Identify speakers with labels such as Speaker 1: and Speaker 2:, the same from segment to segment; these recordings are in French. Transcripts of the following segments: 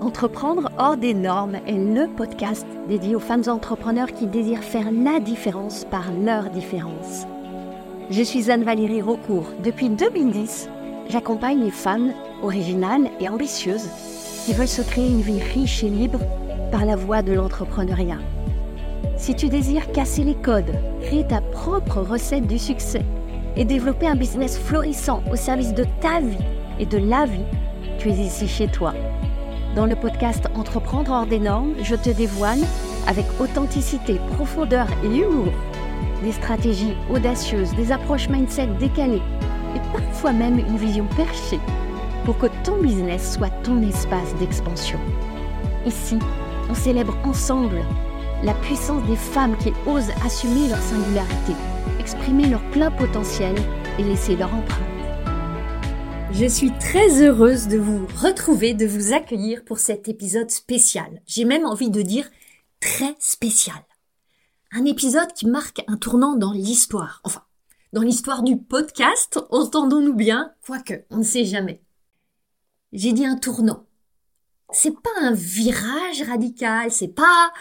Speaker 1: Entreprendre hors des normes est le podcast dédié aux femmes entrepreneurs qui désirent faire la différence par leur différence. Je suis Anne-Valérie Raucourt. Depuis 2010, j'accompagne les femmes originales et ambitieuses qui veulent se créer une vie riche et libre par la voie de l'entrepreneuriat. Si tu désires casser les codes, créer ta propre recette du succès et développer un business florissant au service de ta vie et de la vie, tu es ici chez toi. Dans le podcast Entreprendre hors des normes, je te dévoile, avec authenticité, profondeur et humour, des stratégies audacieuses, des approches mindset décalées et parfois même une vision perchée pour que ton business soit ton espace d'expansion. Ici, on célèbre ensemble la puissance des femmes qui osent assumer leur singularité, exprimer leur plein potentiel et laisser leur empreinte. Je suis très heureuse de vous retrouver, de vous accueillir pour cet épisode spécial. J'ai même envie de dire très spécial. Un épisode qui marque un tournant dans l'histoire. Enfin, dans l'histoire du podcast, entendons-nous bien, quoique, on ne sait jamais. J'ai dit un tournant. C'est pas un virage radical, c'est pas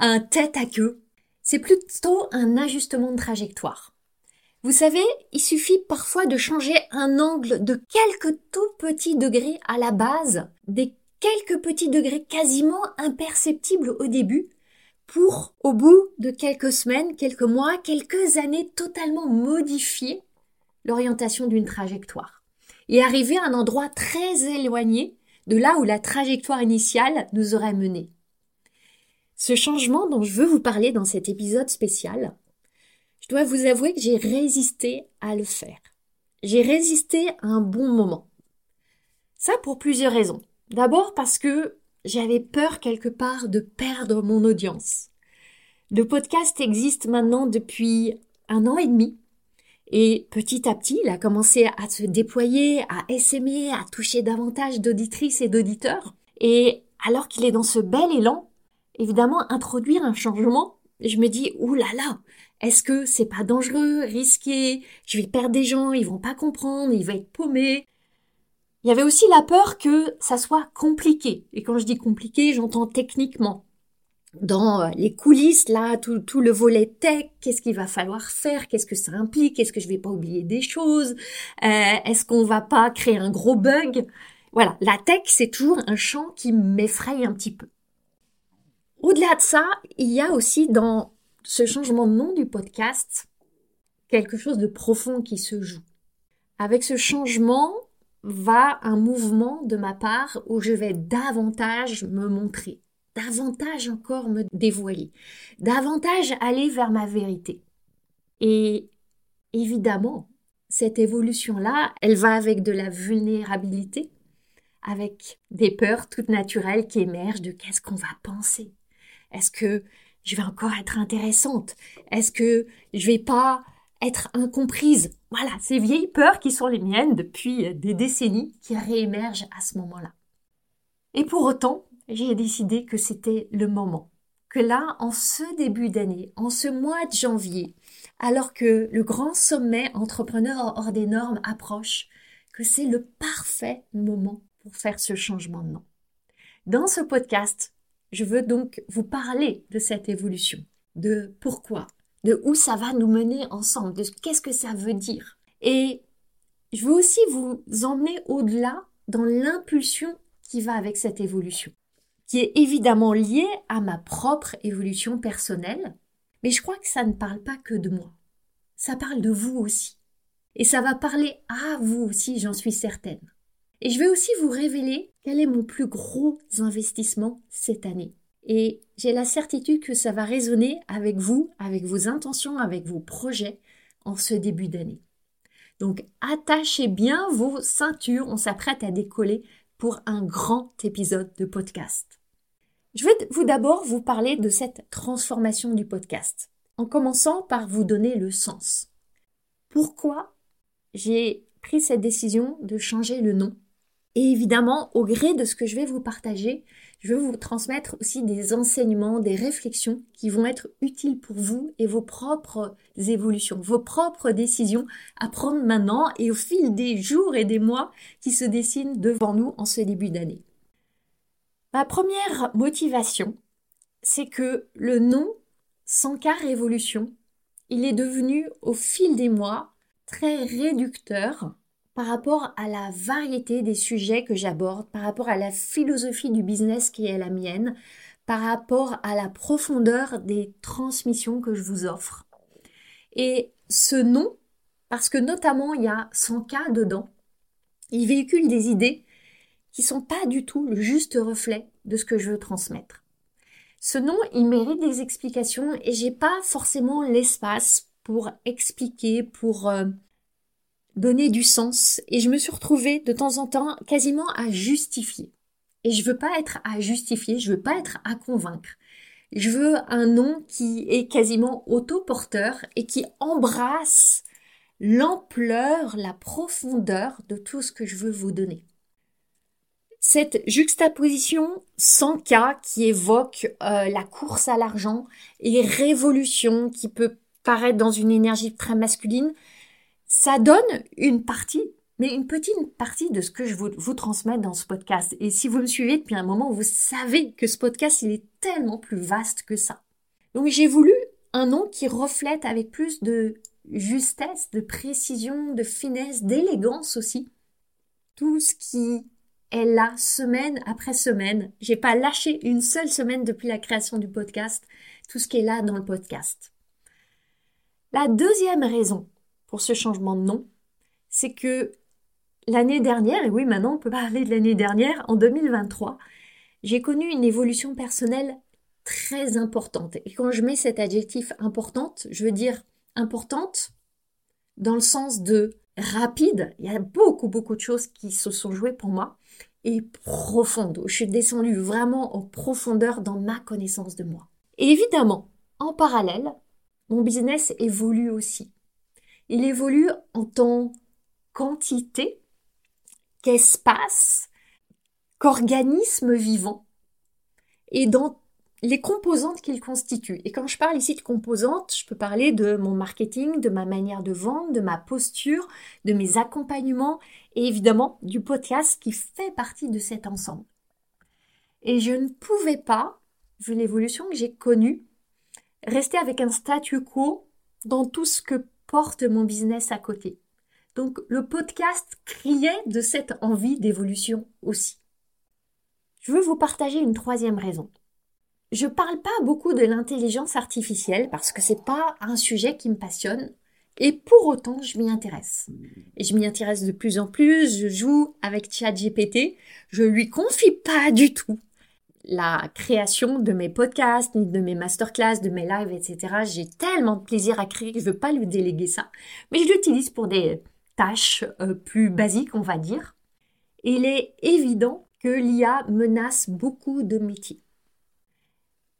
Speaker 1: un tête à queue. C'est plutôt un ajustement de trajectoire. Vous savez, il suffit parfois de changer un angle de quelques tout petits degrés à la base, des quelques petits degrés quasiment imperceptibles au début, pour, au bout de quelques semaines, quelques mois, quelques années, totalement modifier l'orientation d'une trajectoire et arriver à un endroit très éloigné de là où la trajectoire initiale nous aurait menés. Ce changement dont je veux vous parler dans cet épisode spécial, je dois vous avouer que j'ai résisté à le faire. J'ai résisté à un bon moment. Ça pour plusieurs raisons. D'abord parce que j'avais peur quelque part de perdre mon audience. Le podcast existe maintenant depuis un an et demi et petit à petit, il a commencé à se déployer, à essaimer, à toucher davantage d'auditrices et d'auditeurs. Et alors qu'il est dans ce bel élan, évidemment, introduire un changement, je me dis, là, est-ce que c'est pas dangereux, risqué, je vais perdre des gens, ils vont pas comprendre, il va être paumé. Il y avait aussi la peur que ça soit compliqué. Et quand je dis compliqué, j'entends techniquement. Dans euh, les coulisses, là, tout, tout le volet tech, qu'est-ce qu'il va falloir faire, qu'est-ce que ça implique, est-ce que je vais pas oublier des choses, euh, est-ce qu'on va pas créer un gros bug? Voilà, la tech, c'est toujours un champ qui m'effraie un petit peu. Au-delà de ça, il y a aussi dans ce changement de nom du podcast, quelque chose de profond qui se joue. Avec ce changement va un mouvement de ma part où je vais davantage me montrer, davantage encore me dévoiler, davantage aller vers ma vérité. Et évidemment, cette évolution-là, elle va avec de la vulnérabilité, avec des peurs toutes naturelles qui émergent de qu'est-ce qu'on va penser? Est-ce que je vais encore être intéressante Est-ce que je vais pas être incomprise? Voilà, ces vieilles peurs qui sont les miennes depuis des décennies qui réémergent à ce moment-là. Et pour autant, j'ai décidé que c'était le moment. Que là, en ce début d'année, en ce mois de janvier, alors que le grand sommet entrepreneur hors des normes approche, que c'est le parfait moment pour faire ce changement de nom. Dans ce podcast, je veux donc vous parler de cette évolution, de pourquoi, de où ça va nous mener ensemble, de qu'est-ce que ça veut dire? Et je veux aussi vous emmener au-delà dans l'impulsion qui va avec cette évolution, qui est évidemment liée à ma propre évolution personnelle, mais je crois que ça ne parle pas que de moi. Ça parle de vous aussi. Et ça va parler à vous aussi, j'en suis certaine. Et je vais aussi vous révéler quel est mon plus gros investissement cette année. Et j'ai la certitude que ça va résonner avec vous, avec vos intentions, avec vos projets en ce début d'année. Donc attachez bien vos ceintures, on s'apprête à décoller pour un grand épisode de podcast. Je vais vous d'abord vous parler de cette transformation du podcast, en commençant par vous donner le sens. Pourquoi j'ai pris cette décision de changer le nom et évidemment, au gré de ce que je vais vous partager, je vais vous transmettre aussi des enseignements, des réflexions qui vont être utiles pour vous et vos propres évolutions, vos propres décisions à prendre maintenant et au fil des jours et des mois qui se dessinent devant nous en ce début d'année. Ma première motivation, c'est que le nom 100K Révolution, il est devenu au fil des mois très réducteur par rapport à la variété des sujets que j'aborde, par rapport à la philosophie du business qui est la mienne, par rapport à la profondeur des transmissions que je vous offre. Et ce nom, parce que notamment il y a 100 cas dedans, il véhicule des idées qui sont pas du tout le juste reflet de ce que je veux transmettre. Ce nom, il mérite des explications et j'ai pas forcément l'espace pour expliquer, pour euh, donner du sens et je me suis retrouvée de temps en temps quasiment à justifier. Et je veux pas être à justifier, je veux pas être à convaincre. Je veux un nom qui est quasiment autoporteur et qui embrasse l'ampleur, la profondeur de tout ce que je veux vous donner. Cette juxtaposition sans cas qui évoque euh, la course à l'argent et révolution qui peut paraître dans une énergie très masculine, ça donne une partie, mais une petite partie de ce que je vous, vous transmets dans ce podcast. Et si vous me suivez depuis un moment, vous savez que ce podcast, il est tellement plus vaste que ça. Donc j'ai voulu un nom qui reflète avec plus de justesse, de précision, de finesse, d'élégance aussi. Tout ce qui est là semaine après semaine. J'ai pas lâché une seule semaine depuis la création du podcast. Tout ce qui est là dans le podcast. La deuxième raison pour ce changement de nom, c'est que l'année dernière, et oui maintenant on peut parler de l'année dernière, en 2023, j'ai connu une évolution personnelle très importante. Et quand je mets cet adjectif importante, je veux dire importante dans le sens de rapide. Il y a beaucoup, beaucoup de choses qui se sont jouées pour moi et profonde. Je suis descendue vraiment en profondeur dans ma connaissance de moi. Et évidemment, en parallèle, mon business évolue aussi. Il évolue en tant quantité, qu'espace, qu'organisme vivant et dans les composantes qu'il constitue. Et quand je parle ici de composantes, je peux parler de mon marketing, de ma manière de vendre, de ma posture, de mes accompagnements et évidemment du podcast qui fait partie de cet ensemble. Et je ne pouvais pas, vu l'évolution que j'ai connue, rester avec un statu quo dans tout ce que porte mon business à côté. Donc le podcast criait de cette envie d'évolution aussi. Je veux vous partager une troisième raison. Je parle pas beaucoup de l'intelligence artificielle parce que c'est pas un sujet qui me passionne et pour autant je m'y intéresse. Et je m'y intéresse de plus en plus, je joue avec ChatGPT, je lui confie pas du tout la création de mes podcasts, ni de mes masterclass, de mes lives, etc. J'ai tellement de plaisir à créer que je veux pas lui déléguer ça. Mais je l'utilise pour des tâches euh, plus basiques, on va dire. il est évident que l'IA menace beaucoup de métiers.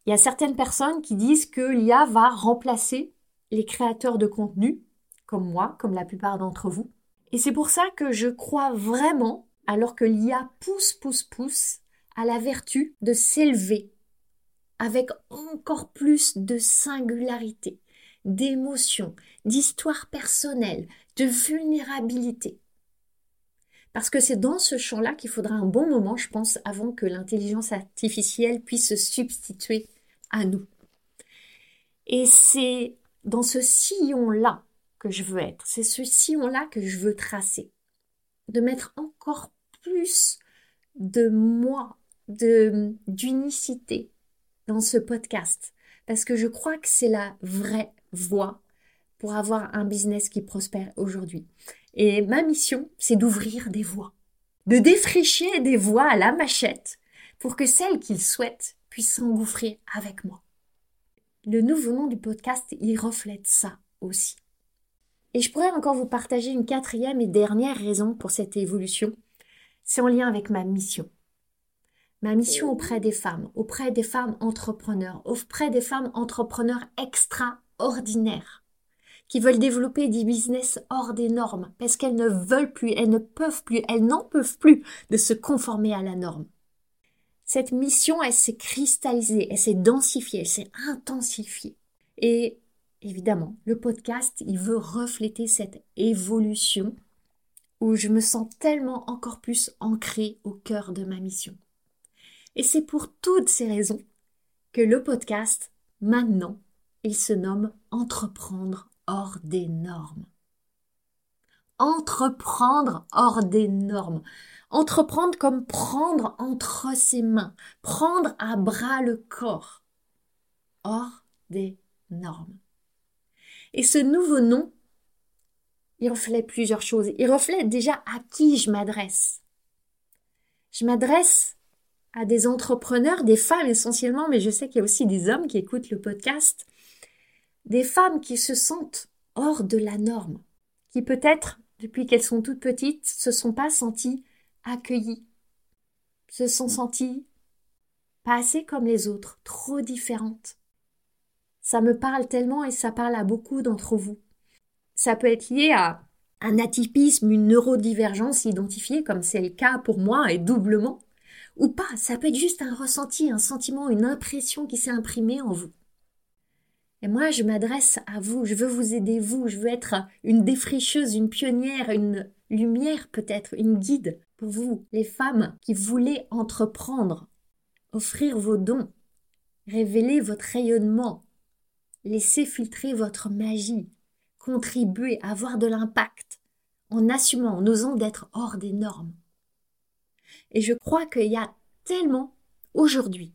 Speaker 1: Il y a certaines personnes qui disent que l'IA va remplacer les créateurs de contenu, comme moi, comme la plupart d'entre vous. Et c'est pour ça que je crois vraiment, alors que l'IA pousse, pousse, pousse, à la vertu de s'élever avec encore plus de singularité, d'émotion, d'histoire personnelle, de vulnérabilité. Parce que c'est dans ce champ-là qu'il faudra un bon moment, je pense, avant que l'intelligence artificielle puisse se substituer à nous. Et c'est dans ce sillon-là que je veux être, c'est ce sillon-là que je veux tracer, de mettre encore plus de moi d'unicité dans ce podcast parce que je crois que c'est la vraie voie pour avoir un business qui prospère aujourd'hui. Et ma mission, c'est d'ouvrir des voies, de défricher des voies à la machette pour que celles qu'ils souhaitent puissent s'engouffrer avec moi. Le nouveau nom du podcast, il reflète ça aussi. Et je pourrais encore vous partager une quatrième et dernière raison pour cette évolution. C'est en lien avec ma mission ma mission auprès des femmes, auprès des femmes entrepreneurs, auprès des femmes entrepreneurs extraordinaires qui veulent développer des business hors des normes parce qu'elles ne veulent plus, elles ne peuvent plus, elles n'en peuvent plus de se conformer à la norme. Cette mission, elle s'est cristallisée, elle s'est densifiée, elle s'est intensifiée. Et évidemment, le podcast, il veut refléter cette évolution où je me sens tellement encore plus ancrée au cœur de ma mission. Et c'est pour toutes ces raisons que le podcast, maintenant, il se nomme Entreprendre hors des normes. Entreprendre hors des normes. Entreprendre comme prendre entre ses mains, prendre à bras le corps. Hors des normes. Et ce nouveau nom, il reflète plusieurs choses. Il reflète déjà à qui je m'adresse. Je m'adresse à des entrepreneurs, des femmes essentiellement, mais je sais qu'il y a aussi des hommes qui écoutent le podcast, des femmes qui se sentent hors de la norme, qui peut-être, depuis qu'elles sont toutes petites, se sont pas senties accueillies, se sont senties pas assez comme les autres, trop différentes. Ça me parle tellement et ça parle à beaucoup d'entre vous. Ça peut être lié à un atypisme, une neurodivergence identifiée, comme c'est le cas pour moi, et doublement, ou pas, ça peut être juste un ressenti, un sentiment, une impression qui s'est imprimée en vous. Et moi, je m'adresse à vous, je veux vous aider, vous, je veux être une défricheuse, une pionnière, une lumière peut-être, une guide pour vous, les femmes qui voulez entreprendre, offrir vos dons, révéler votre rayonnement, laisser filtrer votre magie, contribuer, avoir de l'impact, en assumant, en osant d'être hors des normes. Et je crois qu'il y a tellement, aujourd'hui,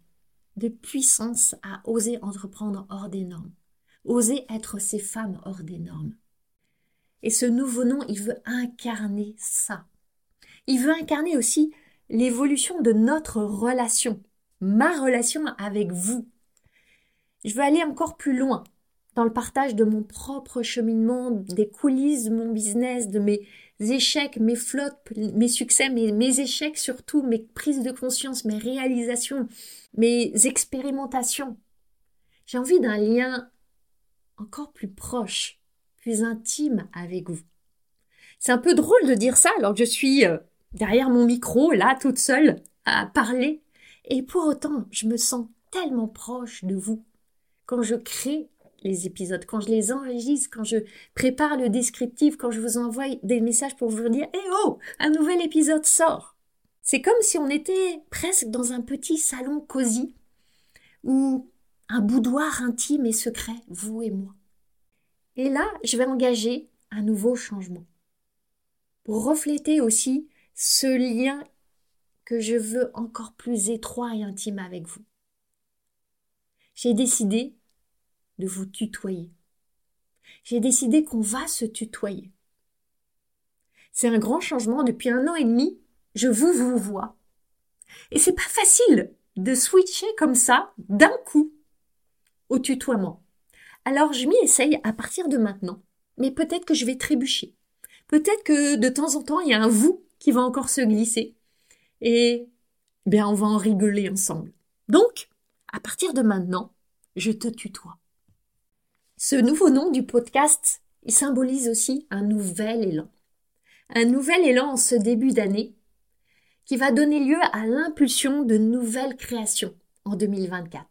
Speaker 1: de puissance à oser entreprendre hors des normes, oser être ces femmes hors des normes. Et ce nouveau nom, il veut incarner ça. Il veut incarner aussi l'évolution de notre relation, ma relation avec vous. Je veux aller encore plus loin dans le partage de mon propre cheminement, des coulisses de mon business, de mes échecs, mes flottes, mes succès, mes, mes échecs surtout, mes prises de conscience, mes réalisations, mes expérimentations. J'ai envie d'un lien encore plus proche, plus intime avec vous. C'est un peu drôle de dire ça alors que je suis euh, derrière mon micro, là, toute seule, à parler. Et pour autant, je me sens tellement proche de vous quand je crée les épisodes, quand je les enregistre, quand je prépare le descriptif, quand je vous envoie des messages pour vous dire Eh oh, un nouvel épisode sort. C'est comme si on était presque dans un petit salon cosy ou un boudoir intime et secret, vous et moi. Et là, je vais engager un nouveau changement pour refléter aussi ce lien que je veux encore plus étroit et intime avec vous. J'ai décidé de vous tutoyer. J'ai décidé qu'on va se tutoyer. C'est un grand changement depuis un an et demi. Je vous vous vois. Et c'est pas facile de switcher comme ça d'un coup au tutoiement. Alors je m'y essaye à partir de maintenant. Mais peut-être que je vais trébucher. Peut-être que de temps en temps il y a un vous qui va encore se glisser. Et bien on va en rigoler ensemble. Donc, à partir de maintenant, je te tutoie. Ce nouveau nom du podcast, il symbolise aussi un nouvel élan. Un nouvel élan en ce début d'année qui va donner lieu à l'impulsion de nouvelles créations en 2024.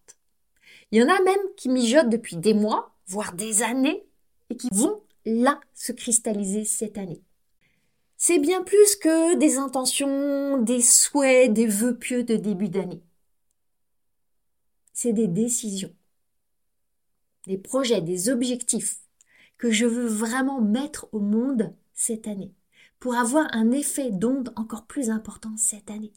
Speaker 1: Il y en a même qui mijotent depuis des mois, voire des années, et qui vont là se cristalliser cette année. C'est bien plus que des intentions, des souhaits, des vœux pieux de début d'année. C'est des décisions des projets, des objectifs que je veux vraiment mettre au monde cette année pour avoir un effet d'onde encore plus important cette année.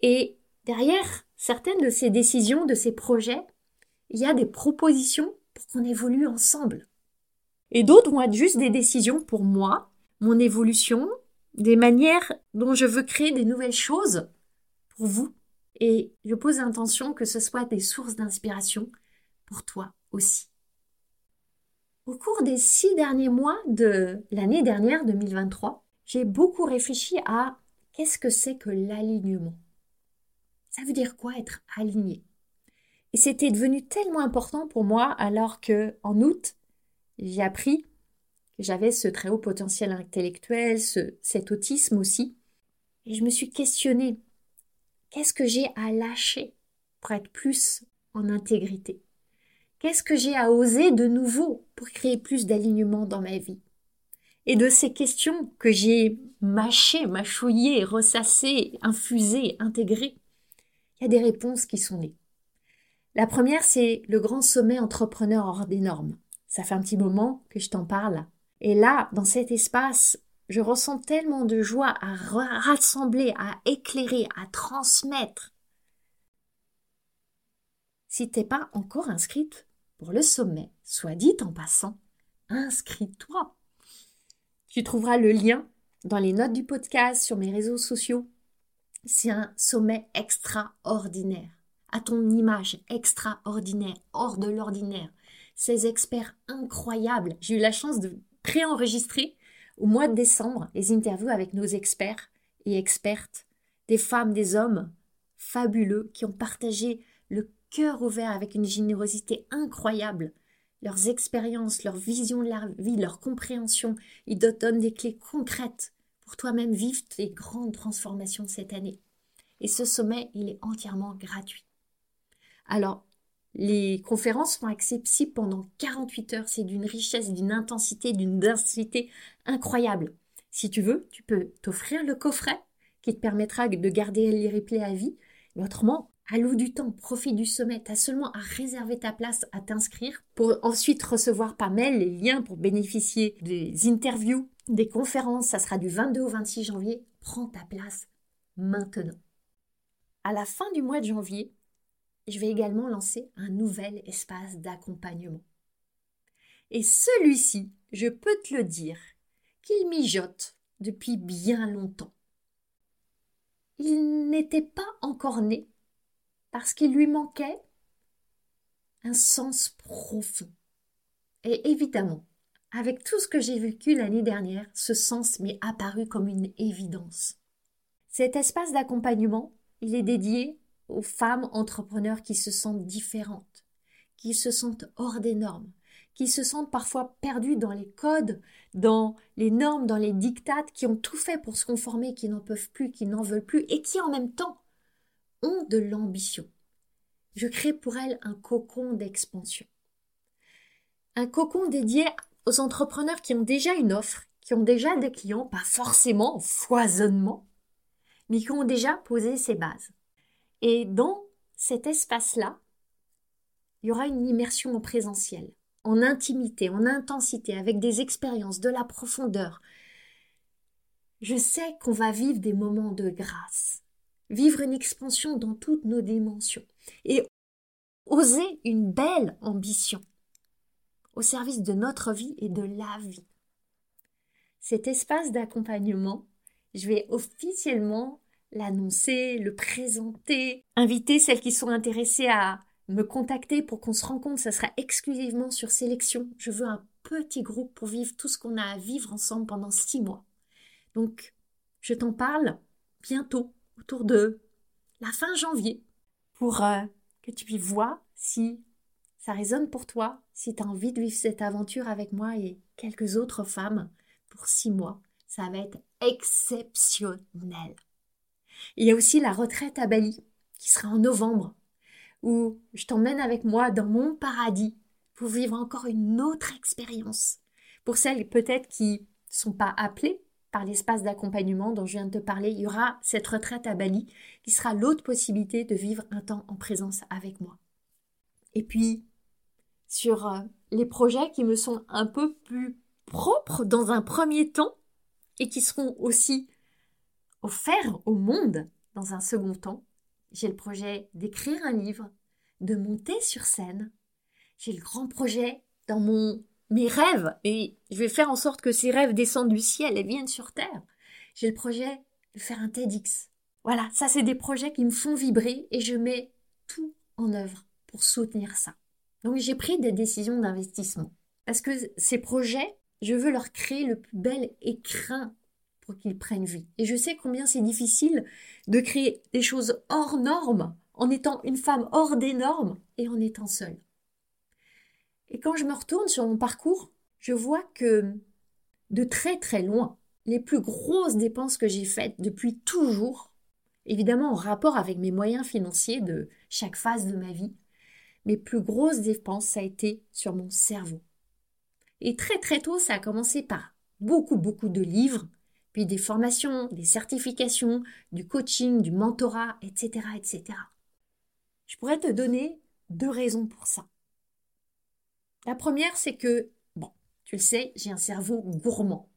Speaker 1: Et derrière certaines de ces décisions, de ces projets, il y a des propositions pour qu'on évolue ensemble. Et d'autres vont être juste des décisions pour moi, mon évolution, des manières dont je veux créer des nouvelles choses pour vous. Et je pose l'intention que ce soit des sources d'inspiration, pour toi aussi. Au cours des six derniers mois de l'année dernière, 2023, j'ai beaucoup réfléchi à qu'est-ce que c'est que l'alignement. Ça veut dire quoi être aligné? Et c'était devenu tellement important pour moi alors que, en août, j'ai appris que j'avais ce très haut potentiel intellectuel, ce, cet autisme aussi. Et je me suis questionnée, qu'est-ce que j'ai à lâcher pour être plus en intégrité? Qu'est-ce que j'ai à oser de nouveau pour créer plus d'alignement dans ma vie? Et de ces questions que j'ai mâchées, mâchouillées, ressassées, infusées, intégrées, il y a des réponses qui sont nées. La première, c'est le grand sommet entrepreneur hors des normes. Ça fait un petit moment que je t'en parle. Et là, dans cet espace, je ressens tellement de joie à rassembler, à éclairer, à transmettre. Si t'es pas encore inscrite pour le sommet, soit dit en passant, inscris-toi. Tu trouveras le lien dans les notes du podcast sur mes réseaux sociaux. C'est un sommet extraordinaire, à ton image extraordinaire, hors de l'ordinaire. Ces experts incroyables. J'ai eu la chance de préenregistrer au mois de décembre les interviews avec nos experts et expertes, des femmes, des hommes fabuleux qui ont partagé le cœur ouvert avec une générosité incroyable leurs expériences, leur vision de la vie, leur compréhension. Ils te donnent des clés concrètes pour toi-même vivre tes grandes transformations cette année. Et ce sommet, il est entièrement gratuit. Alors, les conférences sont accessibles pendant 48 heures. C'est d'une richesse, d'une intensité, d'une densité incroyable. Si tu veux, tu peux t'offrir le coffret qui te permettra de garder les replays à vie. Mais autrement, Alloue du temps, profite du sommet. Tu as seulement à réserver ta place, à t'inscrire pour ensuite recevoir par mail les liens pour bénéficier des interviews, des conférences. Ça sera du 22 au 26 janvier. Prends ta place maintenant. À la fin du mois de janvier, je vais également lancer un nouvel espace d'accompagnement. Et celui-ci, je peux te le dire, qu'il mijote depuis bien longtemps. Il n'était pas encore né parce qu'il lui manquait un sens profond. Et évidemment, avec tout ce que j'ai vécu l'année dernière, ce sens m'est apparu comme une évidence. Cet espace d'accompagnement, il est dédié aux femmes entrepreneurs qui se sentent différentes, qui se sentent hors des normes, qui se sentent parfois perdues dans les codes, dans les normes, dans les dictates, qui ont tout fait pour se conformer, qui n'en peuvent plus, qui n'en veulent plus, et qui en même temps ont de l'ambition. Je crée pour elles un cocon d'expansion. Un cocon dédié aux entrepreneurs qui ont déjà une offre, qui ont déjà des clients, pas forcément foisonnement, mais qui ont déjà posé ses bases. Et dans cet espace-là, il y aura une immersion en présentiel, en intimité, en intensité, avec des expériences, de la profondeur. Je sais qu'on va vivre des moments de grâce, vivre une expansion dans toutes nos dimensions et oser une belle ambition au service de notre vie et de la vie. Cet espace d'accompagnement, je vais officiellement l'annoncer, le présenter, inviter celles qui sont intéressées à me contacter pour qu'on se rencontre. Ça sera exclusivement sur sélection. Je veux un petit groupe pour vivre tout ce qu'on a à vivre ensemble pendant six mois. Donc, je t'en parle bientôt autour de la fin janvier pour euh, que tu puisses voir si ça résonne pour toi, si tu as envie de vivre cette aventure avec moi et quelques autres femmes pour six mois. Ça va être exceptionnel. Il y a aussi la retraite à Bali qui sera en novembre où je t'emmène avec moi dans mon paradis pour vivre encore une autre expérience. Pour celles peut-être qui ne sont pas appelées par l'espace d'accompagnement dont je viens de te parler, il y aura cette retraite à Bali qui sera l'autre possibilité de vivre un temps en présence avec moi. Et puis, sur euh, les projets qui me sont un peu plus propres dans un premier temps et qui seront aussi offerts au monde dans un second temps, j'ai le projet d'écrire un livre, de monter sur scène. J'ai le grand projet dans mon mes rêves, et je vais faire en sorte que ces rêves descendent du ciel et viennent sur terre. J'ai le projet de faire un TEDx. Voilà, ça c'est des projets qui me font vibrer et je mets tout en œuvre pour soutenir ça. Donc j'ai pris des décisions d'investissement. Parce que ces projets, je veux leur créer le plus bel écrin pour qu'ils prennent vie. Et je sais combien c'est difficile de créer des choses hors normes en étant une femme hors des normes et en étant seule. Et quand je me retourne sur mon parcours, je vois que de très très loin, les plus grosses dépenses que j'ai faites depuis toujours, évidemment en rapport avec mes moyens financiers de chaque phase de ma vie, mes plus grosses dépenses, ça a été sur mon cerveau. Et très très tôt, ça a commencé par beaucoup beaucoup de livres, puis des formations, des certifications, du coaching, du mentorat, etc., etc. Je pourrais te donner deux raisons pour ça. La première, c'est que, bon, tu le sais, j'ai un cerveau gourmand.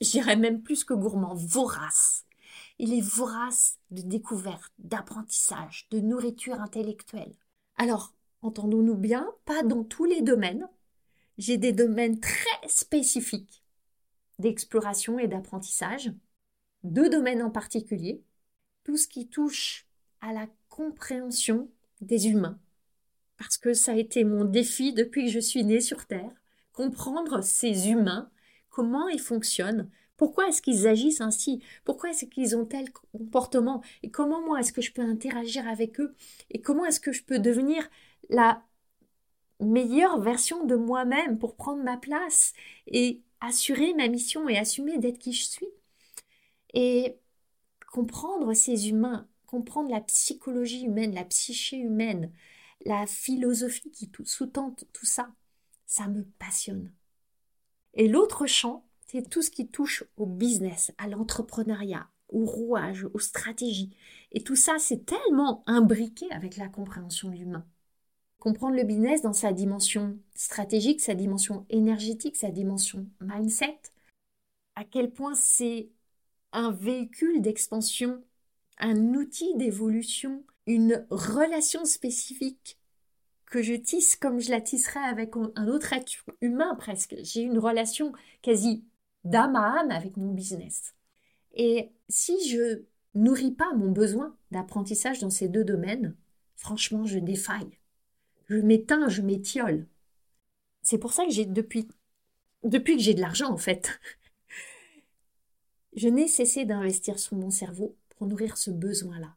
Speaker 1: J'irais même plus que gourmand, vorace. Il est vorace de découvertes, d'apprentissage, de nourriture intellectuelle. Alors, entendons-nous bien, pas dans tous les domaines. J'ai des domaines très spécifiques d'exploration et d'apprentissage. Deux domaines en particulier. Tout ce qui touche à la compréhension des humains. Parce que ça a été mon défi depuis que je suis née sur Terre. Comprendre ces humains, comment ils fonctionnent, pourquoi est-ce qu'ils agissent ainsi Pourquoi est-ce qu'ils ont tel comportement Et comment moi est-ce que je peux interagir avec eux Et comment est-ce que je peux devenir la meilleure version de moi-même pour prendre ma place et assurer ma mission et assumer d'être qui je suis Et comprendre ces humains, comprendre la psychologie humaine, la psyché humaine, la philosophie qui sous-tend tout ça, ça me passionne. Et l'autre champ, c'est tout ce qui touche au business, à l'entrepreneuriat, au rouage, aux stratégies. Et tout ça, c'est tellement imbriqué avec la compréhension de l'humain. Comprendre le business dans sa dimension stratégique, sa dimension énergétique, sa dimension mindset, à quel point c'est un véhicule d'expansion, un outil d'évolution, une relation spécifique que je tisse comme je la tisserais avec un autre être humain presque. J'ai une relation quasi d'âme à âme avec mon business. Et si je nourris pas mon besoin d'apprentissage dans ces deux domaines, franchement, je défaille. Je m'éteins, je m'étiole. C'est pour ça que j'ai depuis depuis que j'ai de l'argent en fait, je n'ai cessé d'investir sur mon cerveau pour nourrir ce besoin-là.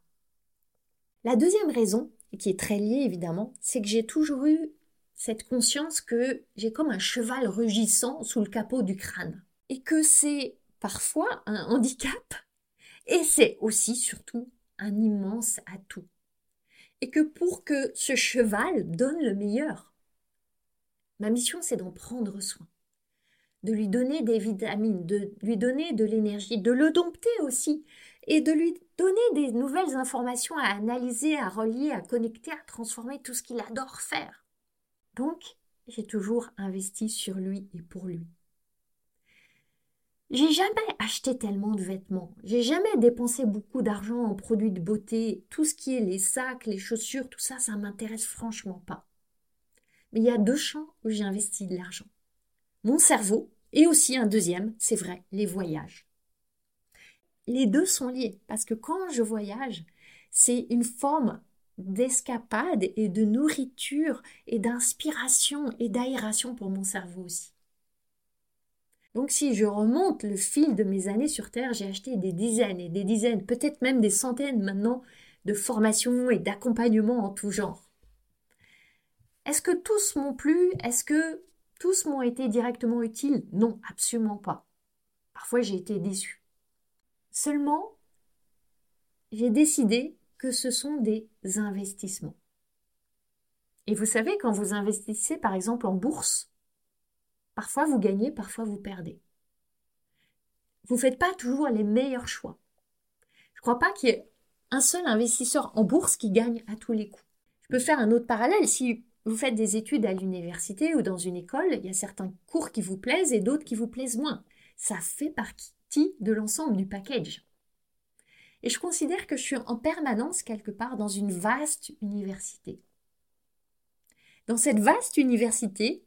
Speaker 1: La deuxième raison, qui est très liée évidemment, c'est que j'ai toujours eu cette conscience que j'ai comme un cheval rugissant sous le capot du crâne et que c'est parfois un handicap et c'est aussi surtout un immense atout. Et que pour que ce cheval donne le meilleur, ma mission c'est d'en prendre soin, de lui donner des vitamines, de lui donner de l'énergie, de le dompter aussi et de lui donner des nouvelles informations à analyser, à relier, à connecter, à transformer tout ce qu'il adore faire. Donc, j'ai toujours investi sur lui et pour lui. J'ai jamais acheté tellement de vêtements. J'ai jamais dépensé beaucoup d'argent en produits de beauté. Tout ce qui est les sacs, les chaussures, tout ça, ça m'intéresse franchement pas. Mais il y a deux champs où j'ai investi de l'argent. Mon cerveau et aussi un deuxième, c'est vrai, les voyages. Les deux sont liés parce que quand je voyage, c'est une forme d'escapade et de nourriture et d'inspiration et d'aération pour mon cerveau aussi. Donc si je remonte le fil de mes années sur Terre, j'ai acheté des dizaines et des dizaines, peut-être même des centaines maintenant, de formations et d'accompagnements en tout genre. Est-ce que tous m'ont plu? Est-ce que tous m'ont été directement utiles? Non, absolument pas. Parfois j'ai été déçue. Seulement, j'ai décidé que ce sont des investissements. Et vous savez, quand vous investissez par exemple en bourse, Parfois vous gagnez, parfois vous perdez. Vous ne faites pas toujours les meilleurs choix. Je ne crois pas qu'il y ait un seul investisseur en bourse qui gagne à tous les coups. Je peux faire un autre parallèle. Si vous faites des études à l'université ou dans une école, il y a certains cours qui vous plaisent et d'autres qui vous plaisent moins. Ça fait partie de l'ensemble du package. Et je considère que je suis en permanence quelque part dans une vaste université. Dans cette vaste université,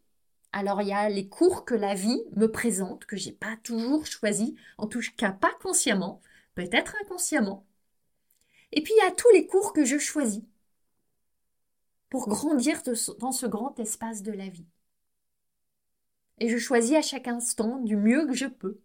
Speaker 1: alors il y a les cours que la vie me présente, que j'ai pas toujours choisi, en tout cas pas consciemment, peut-être inconsciemment. Et puis il y a tous les cours que je choisis pour grandir dans ce grand espace de la vie. Et je choisis à chaque instant du mieux que je peux.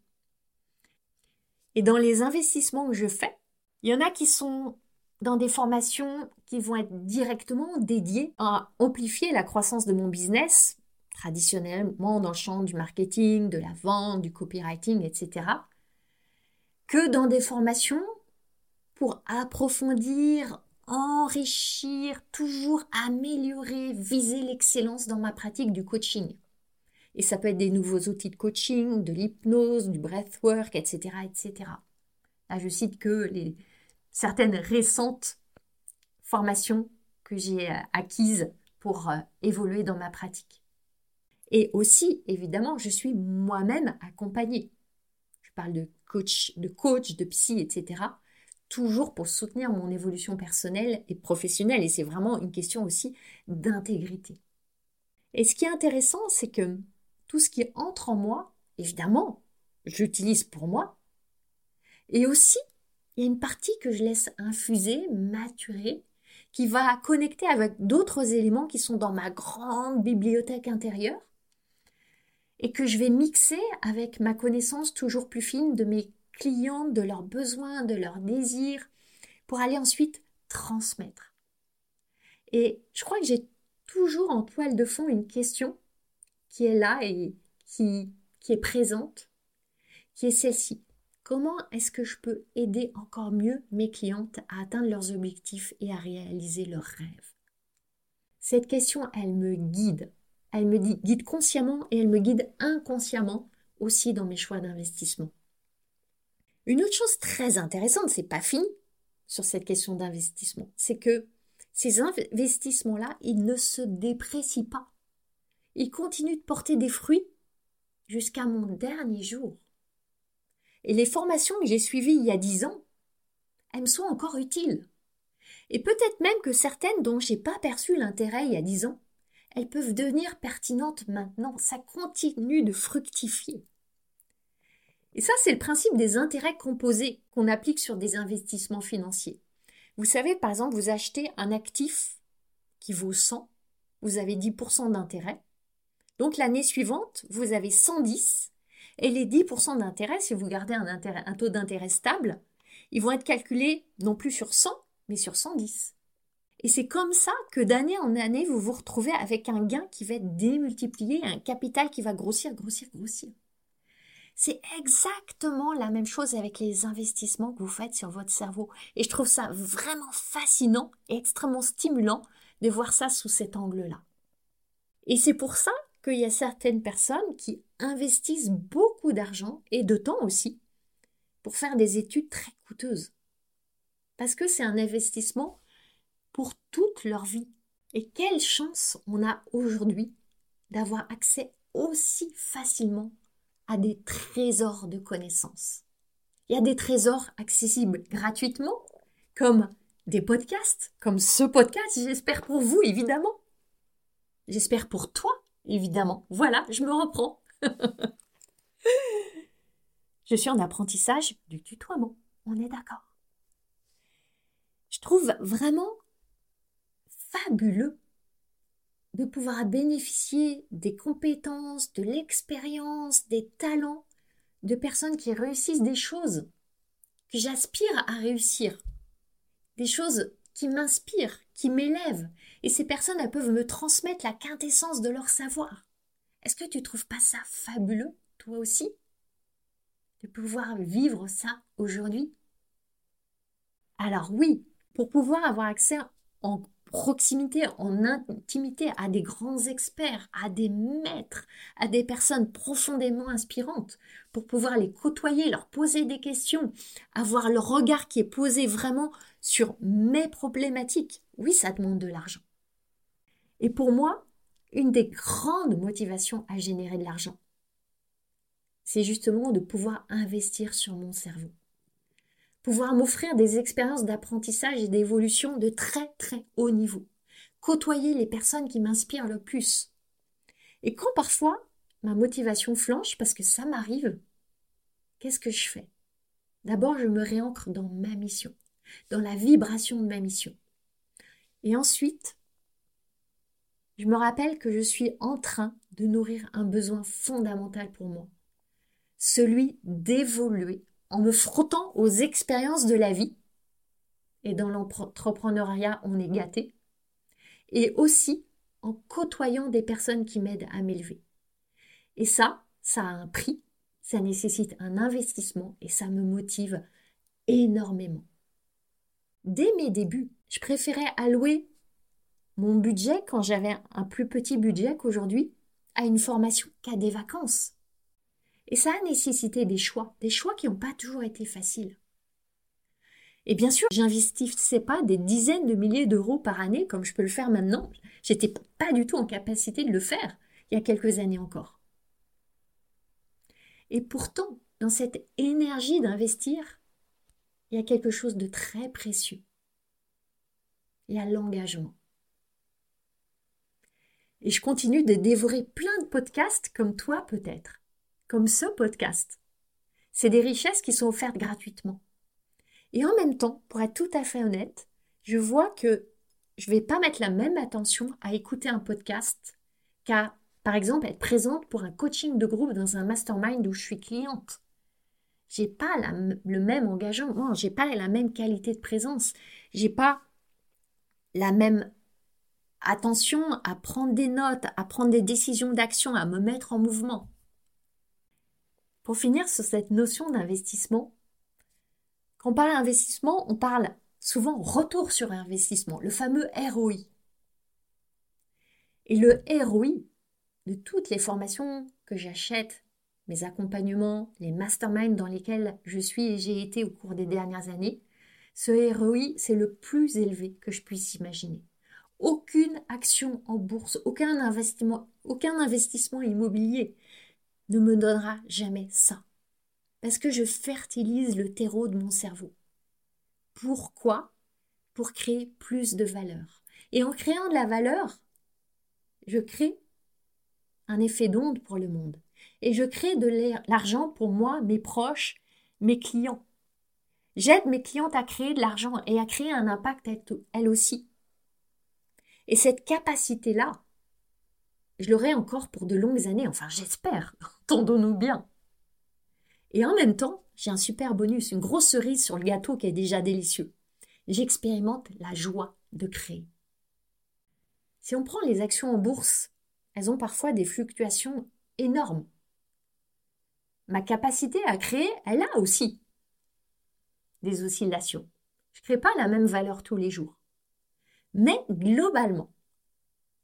Speaker 1: Et dans les investissements que je fais, il y en a qui sont dans des formations qui vont être directement dédiées à amplifier la croissance de mon business traditionnellement dans le champ du marketing, de la vente, du copywriting, etc., que dans des formations pour approfondir, enrichir, toujours améliorer, viser l'excellence dans ma pratique du coaching. Et ça peut être des nouveaux outils de coaching, de l'hypnose, du breathwork, etc., etc. Là, je cite que les, certaines récentes formations que j'ai euh, acquises pour euh, évoluer dans ma pratique. Et aussi, évidemment, je suis moi-même accompagnée. Je parle de coach, de coach, de psy, etc. Toujours pour soutenir mon évolution personnelle et professionnelle. Et c'est vraiment une question aussi d'intégrité. Et ce qui est intéressant, c'est que tout ce qui entre en moi, évidemment, j'utilise pour moi. Et aussi, il y a une partie que je laisse infuser, maturer, qui va connecter avec d'autres éléments qui sont dans ma grande bibliothèque intérieure et que je vais mixer avec ma connaissance toujours plus fine de mes clients, de leurs besoins, de leurs désirs, pour aller ensuite transmettre. Et je crois que j'ai toujours en toile de fond une question qui est là et qui, qui est présente, qui est celle-ci. Comment est-ce que je peux aider encore mieux mes clientes à atteindre leurs objectifs et à réaliser leurs rêves? Cette question, elle me guide. Elle me guide consciemment et elle me guide inconsciemment aussi dans mes choix d'investissement. Une autre chose très intéressante, c'est pas fini sur cette question d'investissement, c'est que ces investissements-là, ils ne se déprécient pas. Ils continuent de porter des fruits jusqu'à mon dernier jour. Et les formations que j'ai suivies il y a dix ans, elles me sont encore utiles. Et peut-être même que certaines dont j'ai pas perçu l'intérêt il y a dix ans, elles peuvent devenir pertinentes maintenant. Ça continue de fructifier. Et ça, c'est le principe des intérêts composés qu'on applique sur des investissements financiers. Vous savez, par exemple, vous achetez un actif qui vaut 100, vous avez 10% d'intérêt. Donc l'année suivante, vous avez 110 et les 10% d'intérêt, si vous gardez un, taux d'intérêt stable, ils vont être calculés non plus sur 100, mais sur 110. Et c'est comme ça que d'année en année, vous vous retrouvez avec un gain qui va être démultiplié, un capital qui va grossir, grossir, grossir. C'est exactement la même chose avec les investissements que vous faites sur votre cerveau. Et je trouve ça vraiment fascinant et extrêmement stimulant de voir ça sous cet angle-là. Et c'est pour ça qu'il y a certaines personnes qui investissent beaucoup d'argent et de temps aussi pour faire des études très coûteuses. Parce que c'est un investissement pour toute leur vie. Et quelle chance on a aujourd'hui d'avoir accès aussi facilement à des trésors de connaissances. Il y a des trésors accessibles gratuitement, comme des podcasts, comme ce podcast, j'espère pour vous, évidemment. J'espère pour toi, évidemment. Voilà, je me reprends. je suis en apprentissage du tutoiement, on est d'accord. Je trouve vraiment fabuleux de pouvoir bénéficier des compétences, de l'expérience, des talents de personnes qui réussissent des choses que j'aspire à réussir, des choses qui m'inspirent, qui m'élèvent, et ces personnes, elles peuvent me transmettre la quintessence de leur savoir. Est-ce que tu trouves pas ça fabuleux, toi aussi, de pouvoir vivre ça aujourd'hui? Alors oui, pour pouvoir avoir accès en proximité, en intimité à des grands experts, à des maîtres, à des personnes profondément inspirantes, pour pouvoir les côtoyer, leur poser des questions, avoir le regard qui est posé vraiment sur mes problématiques. Oui, ça demande de l'argent. Et pour moi, une des grandes motivations à générer de l'argent, c'est justement de pouvoir investir sur mon cerveau pouvoir m'offrir des expériences d'apprentissage et d'évolution de très très haut niveau, côtoyer les personnes qui m'inspirent le plus. Et quand parfois ma motivation flanche parce que ça m'arrive, qu'est-ce que je fais? D'abord, je me réancre dans ma mission, dans la vibration de ma mission. Et ensuite, je me rappelle que je suis en train de nourrir un besoin fondamental pour moi, celui d'évoluer en me frottant aux expériences de la vie. Et dans l'entrepreneuriat, on est gâté. Et aussi en côtoyant des personnes qui m'aident à m'élever. Et ça, ça a un prix, ça nécessite un investissement et ça me motive énormément. Dès mes débuts, je préférais allouer mon budget quand j'avais un plus petit budget qu'aujourd'hui à une formation qu'à des vacances. Et ça a nécessité des choix, des choix qui n'ont pas toujours été faciles. Et bien sûr, j'investissais pas des dizaines de milliers d'euros par année comme je peux le faire maintenant. J'étais pas du tout en capacité de le faire il y a quelques années encore. Et pourtant, dans cette énergie d'investir, il y a quelque chose de très précieux. Y a l'engagement. Et je continue de dévorer plein de podcasts comme toi peut-être, comme ce podcast. C'est des richesses qui sont offertes gratuitement. Et en même temps, pour être tout à fait honnête, je vois que je ne vais pas mettre la même attention à écouter un podcast qu'à, par exemple, être présente pour un coaching de groupe dans un mastermind où je suis cliente. J'ai pas le même engagement, j'ai pas la même qualité de présence, j'ai pas la même attention à prendre des notes, à prendre des décisions d'action, à me mettre en mouvement. Pour finir sur cette notion d'investissement, quand on parle d'investissement, on parle souvent retour sur investissement, le fameux ROI. Et le ROI de toutes les formations que j'achète, mes accompagnements, les masterminds dans lesquels je suis et j'ai été au cours des dernières années, ce ROI, c'est le plus élevé que je puisse imaginer. Aucune action en bourse, aucun investissement, aucun investissement immobilier ne me donnera jamais ça parce que je fertilise le terreau de mon cerveau. Pourquoi? Pour créer plus de valeur. Et en créant de la valeur, je crée un effet d'onde pour le monde. Et je crée de l'argent pour moi, mes proches, mes clients. J'aide mes clientes à créer de l'argent et à créer un impact elles aussi. Et cette capacité-là, je l'aurai encore pour de longues années, enfin j'espère, entendons-nous bien. Et en même temps, j'ai un super bonus, une grosse cerise sur le gâteau qui est déjà délicieux. J'expérimente la joie de créer. Si on prend les actions en bourse, elles ont parfois des fluctuations énormes. Ma capacité à créer, elle a aussi des oscillations. Je ne crée pas la même valeur tous les jours. Mais globalement,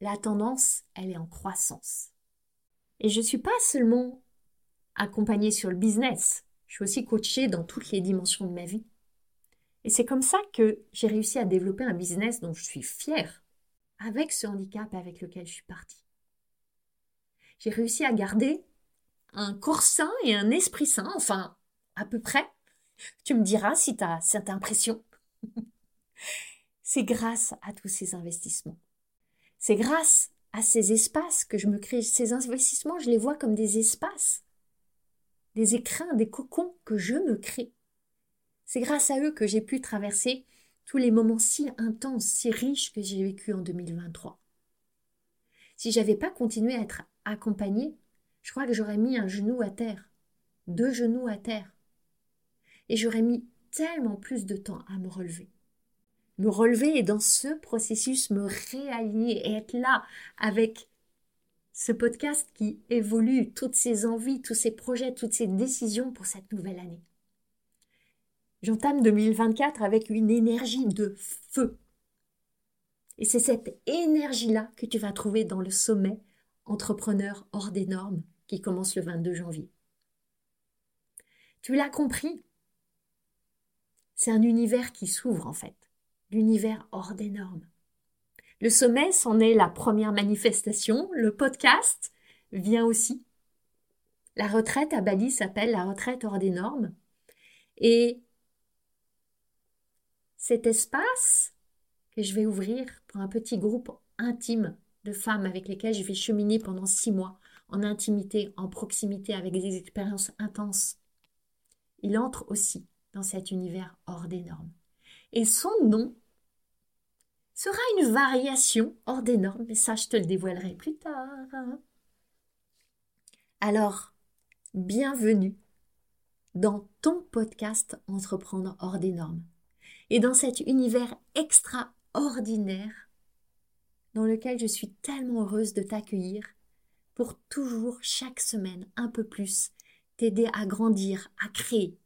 Speaker 1: la tendance, elle est en croissance. Et je ne suis pas seulement accompagnée sur le business. Je suis aussi coachée dans toutes les dimensions de ma vie. Et c'est comme ça que j'ai réussi à développer un business dont je suis fière, avec ce handicap avec lequel je suis partie. J'ai réussi à garder un corps sain et un esprit sain, enfin, à peu près. Tu me diras si tu as cette impression. c'est grâce à tous ces investissements. C'est grâce à ces espaces que je me crée. Ces investissements, je les vois comme des espaces des écrins, des cocons que je me crée. C'est grâce à eux que j'ai pu traverser tous les moments si intenses, si riches que j'ai vécu en 2023. Si j'avais pas continué à être accompagnée, je crois que j'aurais mis un genou à terre, deux genoux à terre. Et j'aurais mis tellement plus de temps à me relever. Me relever et dans ce processus me réaligner et être là avec ce podcast qui évolue, toutes ses envies, tous ses projets, toutes ses décisions pour cette nouvelle année. J'entame 2024 avec une énergie de feu. Et c'est cette énergie-là que tu vas trouver dans le sommet Entrepreneur hors des normes qui commence le 22 janvier. Tu l'as compris C'est un univers qui s'ouvre en fait, l'univers hors des normes. Le sommet, c'en est la première manifestation. Le podcast vient aussi. La retraite à Bali s'appelle la retraite hors des normes. Et cet espace que je vais ouvrir pour un petit groupe intime de femmes avec lesquelles je vais cheminer pendant six mois en intimité, en proximité, avec des expériences intenses, il entre aussi dans cet univers hors des normes. Et son nom sera une variation hors des normes, mais ça je te le dévoilerai plus tard. Alors, bienvenue dans ton podcast Entreprendre hors des normes et dans cet univers extraordinaire dans lequel je suis tellement heureuse de t'accueillir pour toujours, chaque semaine, un peu plus, t'aider à grandir, à créer,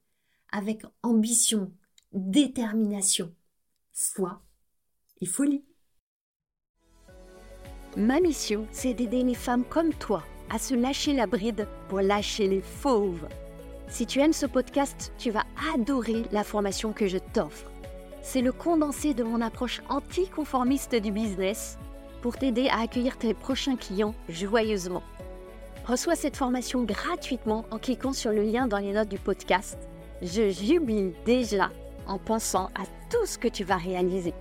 Speaker 1: avec ambition, détermination, foi et folie. Ma mission, c'est d'aider les femmes comme toi à se lâcher la bride pour lâcher les fauves. Si tu aimes ce podcast, tu vas adorer la formation que je t'offre. C'est le condensé de mon approche anticonformiste du business pour t'aider à accueillir tes prochains clients joyeusement. Reçois cette formation gratuitement en cliquant sur le lien dans les notes du podcast je jubile déjà en pensant à tout ce que tu vas réaliser.